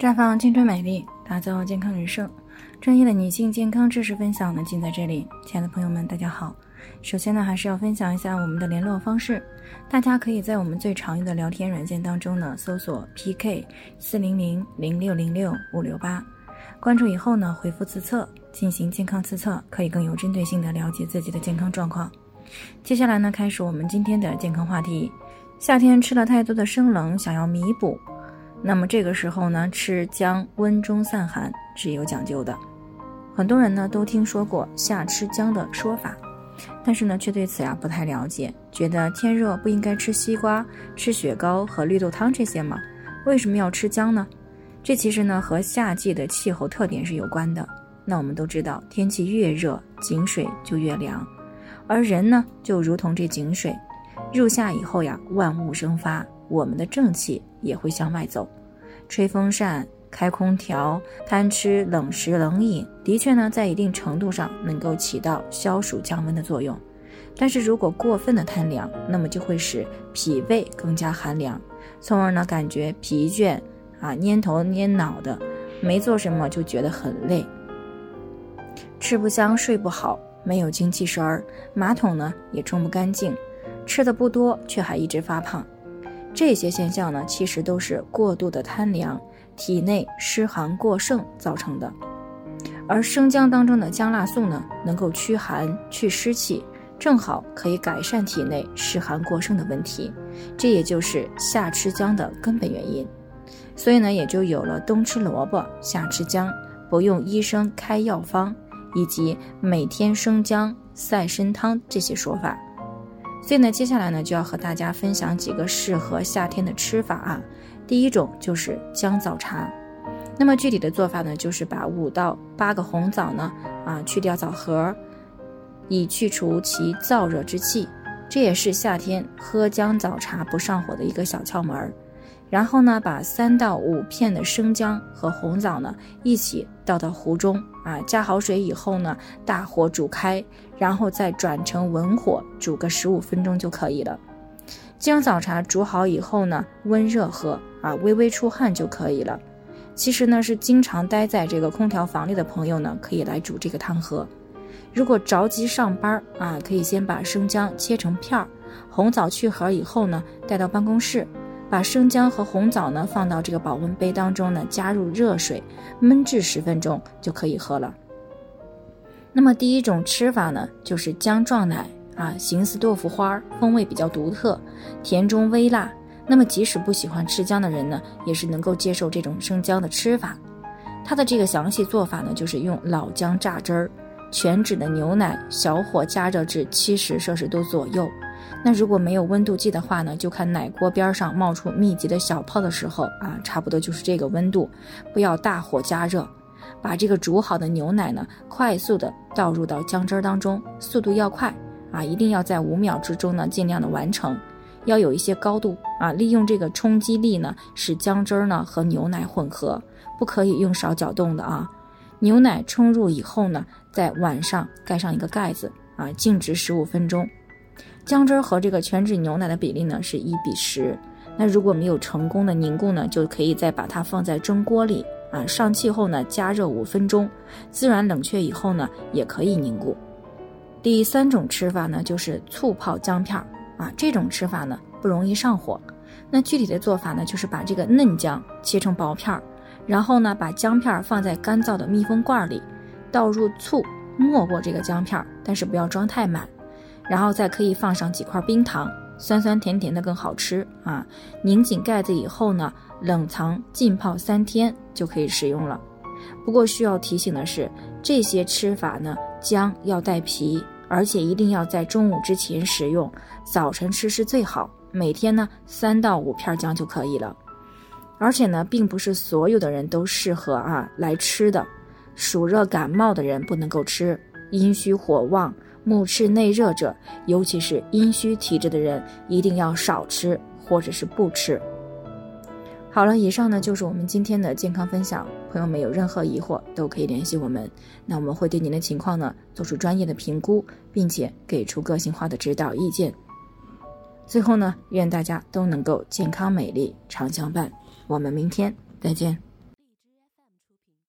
绽放青春美丽，打造健康人生。专业的女性健康知识分享呢，尽在这里。亲爱的朋友们，大家好。首先呢，还是要分享一下我们的联络方式。大家可以在我们最常用的聊天软件当中呢，搜索 PK 四零零零六零六五六八，关注以后呢，回复自测进行健康自测，可以更有针对性的了解自己的健康状况。接下来呢，开始我们今天的健康话题。夏天吃了太多的生冷，想要弥补。那么这个时候呢，吃姜温中散寒是有讲究的。很多人呢都听说过夏吃姜的说法，但是呢却对此呀不太了解，觉得天热不应该吃西瓜、吃雪糕和绿豆汤这些吗？为什么要吃姜呢？这其实呢和夏季的气候特点是有关的。那我们都知道，天气越热，井水就越凉，而人呢就如同这井水，入夏以后呀，万物生发。我们的正气也会向外走，吹风扇、开空调、贪吃冷食冷饮，的确呢，在一定程度上能够起到消暑降温的作用。但是如果过分的贪凉，那么就会使脾胃更加寒凉，从而呢感觉疲倦啊，蔫头蔫脑的，没做什么就觉得很累，吃不香，睡不好，没有精气神儿，马桶呢也冲不干净，吃的不多却还一直发胖。这些现象呢，其实都是过度的贪凉，体内湿寒过盛造成的。而生姜当中的姜辣素呢，能够驱寒去湿气，正好可以改善体内湿寒过盛的问题。这也就是夏吃姜的根本原因。所以呢，也就有了冬吃萝卜，夏吃姜，不用医生开药方，以及每天生姜赛参汤这些说法。所以呢，接下来呢就要和大家分享几个适合夏天的吃法啊。第一种就是姜枣茶，那么具体的做法呢，就是把五到八个红枣呢啊去掉枣核，以去除其燥热之气，这也是夏天喝姜枣茶不上火的一个小窍门儿。然后呢，把三到五片的生姜和红枣呢一起倒到壶中啊，加好水以后呢，大火煮开，然后再转成文火煮个十五分钟就可以了。姜枣茶煮好以后呢，温热喝啊，微微出汗就可以了。其实呢，是经常待在这个空调房里的朋友呢，可以来煮这个汤喝。如果着急上班啊，可以先把生姜切成片儿，红枣去核以后呢，带到办公室。把生姜和红枣呢放到这个保温杯当中呢，加入热水焖制十分钟就可以喝了。那么第一种吃法呢，就是姜撞奶啊，形似豆腐花，风味比较独特，甜中微辣。那么即使不喜欢吃姜的人呢，也是能够接受这种生姜的吃法。它的这个详细做法呢，就是用老姜榨汁儿，全脂的牛奶，小火加热至七十摄氏度左右。那如果没有温度计的话呢，就看奶锅边上冒出密集的小泡的时候啊，差不多就是这个温度，不要大火加热。把这个煮好的牛奶呢，快速的倒入到姜汁当中，速度要快啊，一定要在五秒之中呢，尽量的完成，要有一些高度啊，利用这个冲击力呢，使姜汁呢和牛奶混合，不可以用勺搅动的啊。牛奶冲入以后呢，在碗上盖上一个盖子啊，静置十五分钟。姜汁和这个全脂牛奶的比例呢是一比十。那如果没有成功的凝固呢，就可以再把它放在蒸锅里啊，上气后呢加热五分钟，自然冷却以后呢也可以凝固。第三种吃法呢就是醋泡姜片儿啊，这种吃法呢不容易上火。那具体的做法呢就是把这个嫩姜切成薄片儿，然后呢把姜片儿放在干燥的密封罐里，倒入醋，没过这个姜片儿，但是不要装太满。然后再可以放上几块冰糖，酸酸甜甜的更好吃啊！拧紧盖子以后呢，冷藏浸泡三天就可以食用了。不过需要提醒的是，这些吃法呢，姜要带皮，而且一定要在中午之前食用，早晨吃是最好。每天呢，三到五片姜就可以了。而且呢，并不是所有的人都适合啊来吃的，暑热感冒的人不能够吃，阴虚火旺。目赤内热者，尤其是阴虚体质的人，一定要少吃或者是不吃。好了，以上呢就是我们今天的健康分享。朋友们有任何疑惑都可以联系我们，那我们会对您的情况呢做出专业的评估，并且给出个性化的指导意见。最后呢，愿大家都能够健康美丽常相伴。我们明天再见。